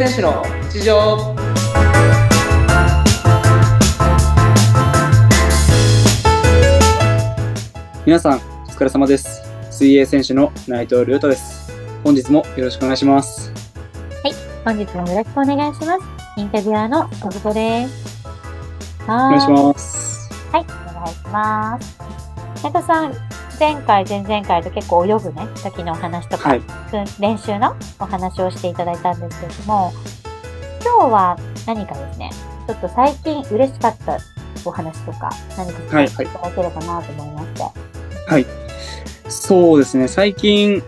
選手の日常皆さんお疲れ様です水泳選手の内藤亮太です本日もよろしくお願いします本日もよろしくお願いします。インタビュアーの小久保です。おは願いしますはい、お願いします。内藤さん、前回、前々回と結構泳ぐね、時のお話とか、はい練習のお話をしていただいたんですけれども、今日は何かですね、ちょっと最近嬉しかったお話とか、何かはい聞いていただければなと思いまして。はいそうですね最近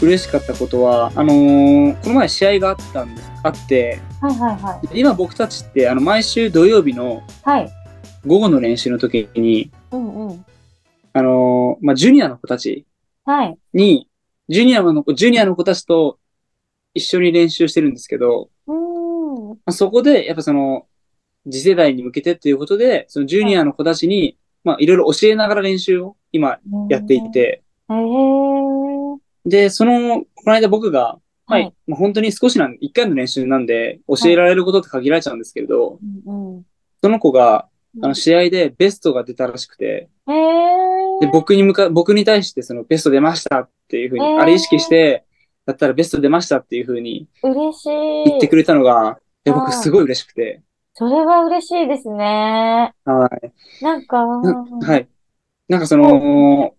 嬉しかったことはあのーこの前試合があったんですあってはいはいはい。今僕たちってあの毎週土曜日のはい。午後の練習の時にうんうん。あのーまあ、ジュニアの子たちはい。に、ジュニアの子、ジュニアの子たちと一緒に練習してるんですけど、うーん。まあ、そこで、やっぱその、次世代に向けてっていうことで、そのジュニアの子たちに、まあ、いろいろ教えながら練習を今やっていて、へー。で、その、この間僕が、ははいい、まあ、本当に少しなん、一回の練習なんで、教えられることって限られちゃうんですけれど、うんうん。その子が、うんあの、試合でベストが出たらしくて。で、僕に向か、僕に対してそのベスト出ましたっていうふうに、えーあれ意識して、だったらベスト出ましたっていうふうに嬉しい。言ってくれたのが、い僕すごい嬉しくて、それは嬉しいですね。はい。なんか、なはい。なんかその、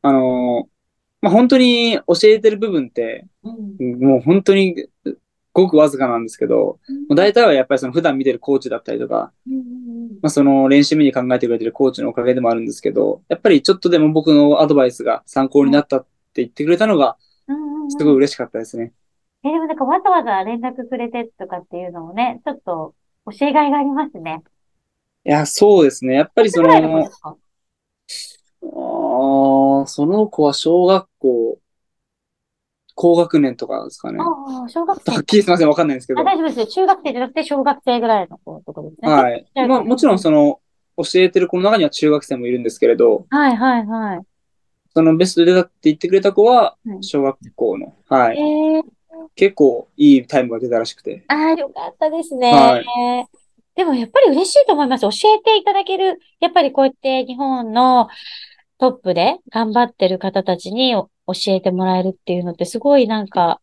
あの、まあ、本当に教えてる部分って、うんもう本当にごくわずかなんですけど、もう大体はやっぱりその普段見てるコーチだったりとか、うんうんまあ、その練習メニュー考えてくれてるコーチのおかげでもあるんですけど、やっぱりちょっとでも僕のアドバイスが参考になったって言ってくれたのが、すごい嬉しかったですね。え、でもなんかわざわざ連絡くれてとかっていうのもね、ちょっと教えがいがありますね。いや、そうですね。やっぱりそのあーその子は小学校、高学年とかですかね。ああ、小学生はっきりすみません、わかんないんですけどあ、。大丈夫ですよ。中学生じゃなくて小学生ぐらいの子とですね。はい。まあ、もちろんその、教えてる子の中には中学生もいるんですけれど、はいはいはい。そのベスト出たって言ってくれた子はう、ん小学校の、はい。ええ結構いいタイムが出たらしくて。ああ、よかったですね。はいでもやっぱり嬉しいと思います。教えていただける。やっぱりこうやって日本のトップで頑張ってる方たちにお教えてもらえるっていうのってすごいなんか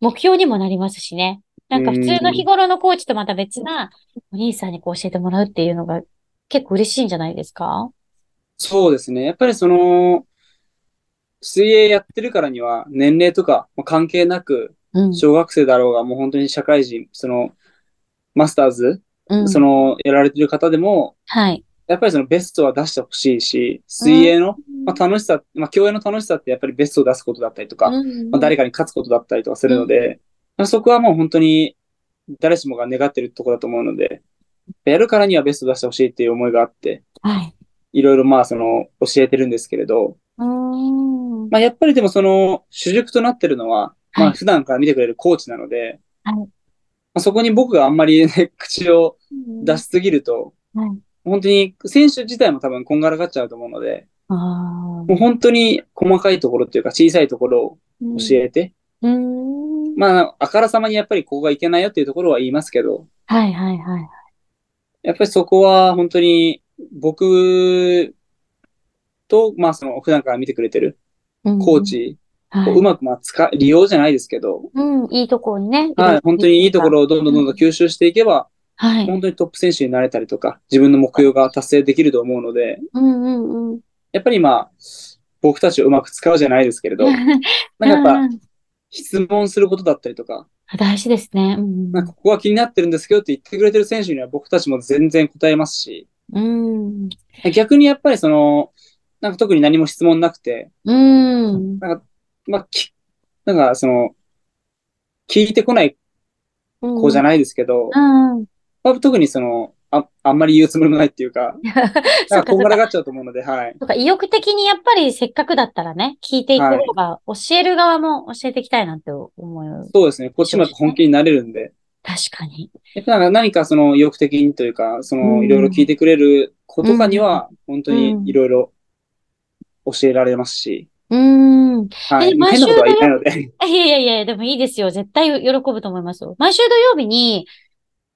目標にもなりますしね。なんか普通の日頃のコーチとまた別なお兄さんにこう教えてもらうっていうのが結構嬉しいんじゃないですか？そうですね。やっぱりその、水泳やってるからには、年齢とかまあ関係なく、うん。小学生だろうが、もう本当に社会人、その、マスターズ、うん。その、やられてる方でも、はい。やっぱりそのベストは出してほしいし、水泳の、まあ、楽しさ、まあ、競泳の楽しさってやっぱりベストを出すことだったりとか、うん。まあ、誰かに勝つことだったりとかするので、まあ、そこはもう本当に誰しもが願ってるところだと思うので、やるからにはベストを出してほしいっていう思いがあって、はい。いろいろまあその教えてるんですけれど、うーん。まあ、やっぱりでもその主軸となってるのは、まあはい普段から見てくれるコーチなので、はい。まあ、そこに僕があんまり、ね、口を出しすぎると、はい。本当に選手自体も多分こんがらがっちゃうと思うので。もう本当に細かいところっていうか小さいところを教えて、うーん。まあ、あからさまにやっぱりここがいけないよっていうところは言いますけど、はいはいはい。やっぱりそこは本当に僕と、まあその普段から見てくれてるコーチはいをうまくまあ使、利用じゃないですけど、うん、いいところにね。はい、本当にいいところをどんどんどんどん吸収していけば、はい。本当にトップ選手になれたりとか、自分の目標が達成できると思うので、うんうんうん。やっぱりまあ、僕たちをうまく使うじゃないですけれど、なんかやっぱ質問することだったりとか、大事ですね。うんなんかここは気になってるんですけどって言ってくれてる選手には僕たちも全然答えますし、うん。逆にやっぱりその、なんか特に何も質問なくて、うん。なんか、まあ、き、なんかその、聞いてこない子じゃない。ないですけど、うん。まあ、特にその、あ、あんまり言うつもりもないっていうか。なんかこんがらがっちゃうと思うので、はい。そうか意欲的にやっぱりせっかくだったらね、聞いていく方が、教える側も教えていきたいなって思う。そうですね。こっちも本気になれるんで、確かに。やっぱ何かその意欲的にというか、そのうんいろいろ聞いてくれる子とかには、本当にいろいろ教えられますし、うん。はい。え毎週変なことは言えないので。いやいやいや、でもいいですよ。絶対喜ぶと思いますよ。毎週土曜日に、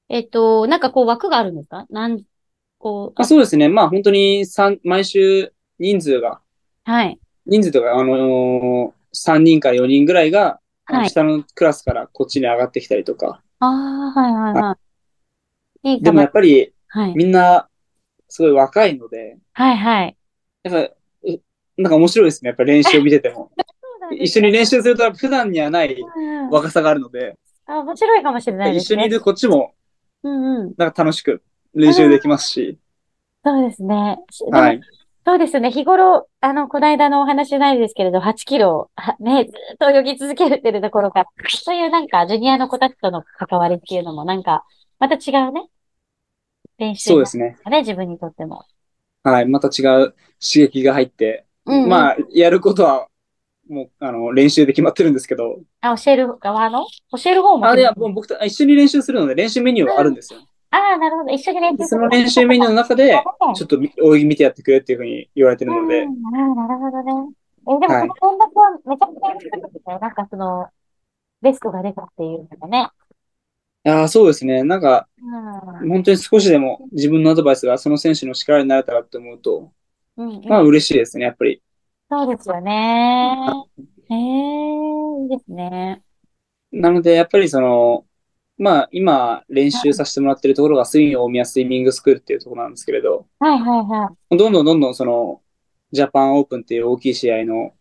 えっと、なんかこう枠があるんですか？なん、こう、あそうですね。まあ本当に三毎週人数が、はい。人数とか、あのー、3人から4人ぐらいが、はい下のクラスからこっちに上がってきたりとか。ああ、はいはいはい。いいでもやっぱりはい。みんなすごい若いので、はいはい。やっぱ、うなんか面白いですね。やっぱ練習を見てても。一緒に練習すると普段にはないうん若さがあるので、あ、面白いかもしれないですね。一緒にいるこっちもうんうん。なんか楽しく練習できますし。そうですね。はい。そうですね。日頃、あの、この間のお話じゃないですけれど、8キロ、はね、ずっと泳ぎ続けるっていうところから、そういうなんか、ジュニアの子たちとの関わりっていうのも、なんか、また違うね、練習そうですね。ね、自分にとっても。はい。また違う刺激が入って、うんうんまあ、やることは、もう、あの、練習で決まってるんですけど、あ、教える側の？教える方も。あ、いや、もう僕と一緒に練習するので、練習メニューはあるんですよ。ああ、なるほど。一緒に練習するその練習メニューの中で、ちょっと泳ぎ見てやってくれっていうふうに言われてるのでう、ん、ああ、なるほどね。え、でも、はいこの連絡はめちゃくちゃ嬉しいですね。なんかその、ベストが出たっていうのがね。いやーそうですね。なんか、うん。本当に少しでも自分のアドバイスがその選手の力になれたらって思うと、うん、うんまあ嬉しいですね、やっぱり。そうですよね。へえ、いいですね。なので、やっぱりその、まあ今練習させてもらってるところがスイン大宮スイミングスクールっていうところなんですけれど、はいはいはい。どんどんどんどんその、ジャパンオープンっていう大きい試合の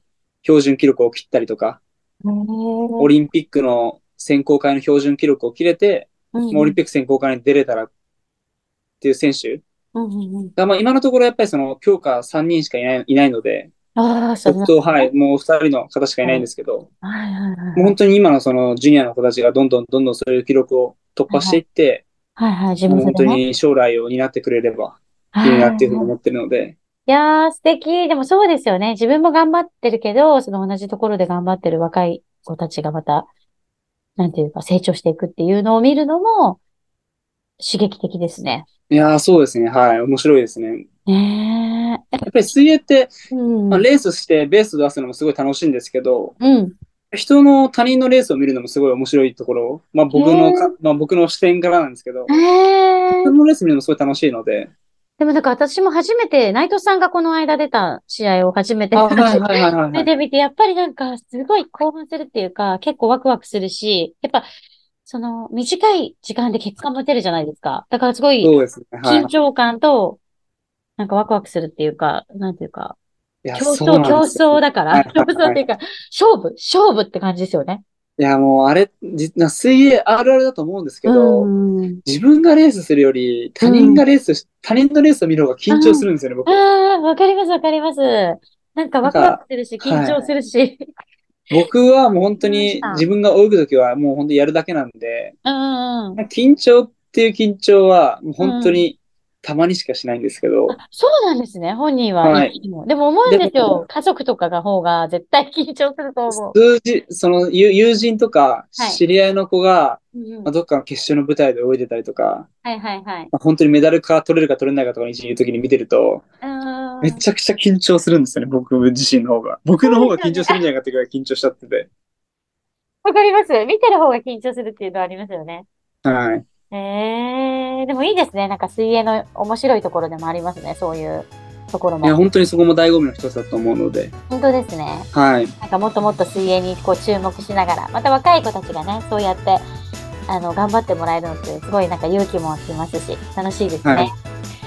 標準記録を切ったりとか。オリンピックの選考会の標準記録を切れて、うんオリンピック選考会に出れたらっていう選手うんうんうん。が、まあ今のところやっぱりその強化3人しかいないいないので、ああ、そう僕と、はい、もう2人の方しかいないんですけど、はいはいはい。もう本当に今のそのジュニアの子たちがどんどんどんどんそういう記録を突破していって、はいはい、自もう本当分でね。に将来を担ってくれればはいいいなっていうふうに思ってるので、いやー、素敵。でもそうですよね。自分も頑張ってるけど、その同じところで頑張ってる若い子たちがまた、なんていうか成長していくっていうのを見るのも刺激的ですね。いやーそうですね、はい、面白いですね。ねえ。やっぱり水泳って、うん。まあ、レースしてベース出すのもすごい楽しいんですけど、うん。人の他人のレースを見るのもすごい面白いところ、まあ僕へのまあ僕の視点からなんですけど、へえ。人のレース見るのもすごい楽しいので、でもなんか私も初めて、内藤さんがこの間出た試合を初めて。目で見て、やっぱりなんか、すごい興奮するっていうか、結構ワクワクするし、やっぱ、その、短い時間で結果も出るじゃないですか。だからすごい緊。張感と、なんかワクワクするっていうか、なんていうか、競争、競争だから、はいはい 競争っていうか、勝負、勝負って感じですよね。いや、もうあれ、じな水泳あるあるだと思うんですけど、うん。自分がレースするより、他人がレースし、他人のレースを見る方が緊張するんですよね、僕。ああ、わかります、わかります。なんかワクワクするし、緊張するし。僕はもう本当に自分が泳ぐときはもう本当にやるだけなんで、うんうんうん。緊張っていう緊張はもう本当にたまにしかしないんですけど、あ、そうなんですね、本人は。はいでも思うんですよ。家族とかが方が絶対緊張すると思う。数字、その友友人とかはい知り合いの子が、うんうんまあ、どっかの決勝の舞台で泳いでたりとか、はいはいはい。まあ、本当にメダルか取れるか取れないかとかに一時いるときに見てると、めちゃくちゃ緊張するんですよね、僕自身の方が。僕の方が緊張するんじゃないかっていうぐらい緊張しちゃってて。わかります。見てる方が緊張するっていうのはありますよね。はい。ええでもいいですね。なんか水泳の面白いところでもありますね。そういうところいや、も。本当にそこも醍醐味の一つだと思うので、本当ですね。はい。なんかもっともっと水泳にこう注目しながら、また若い子たちがね、そうやって、あの、頑張ってもらえるのって、すごいなんか勇気もきますし、楽しいですね。はい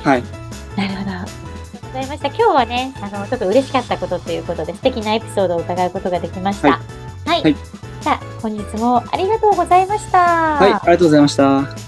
はい。なるほど。ありがとうございました。今日はね、あの、ちょっと嬉しかったことということで、素敵なエピソードを伺うことができました。ははい。はいじゃあ、本日もありがとうございました。はい、ありがとうございました。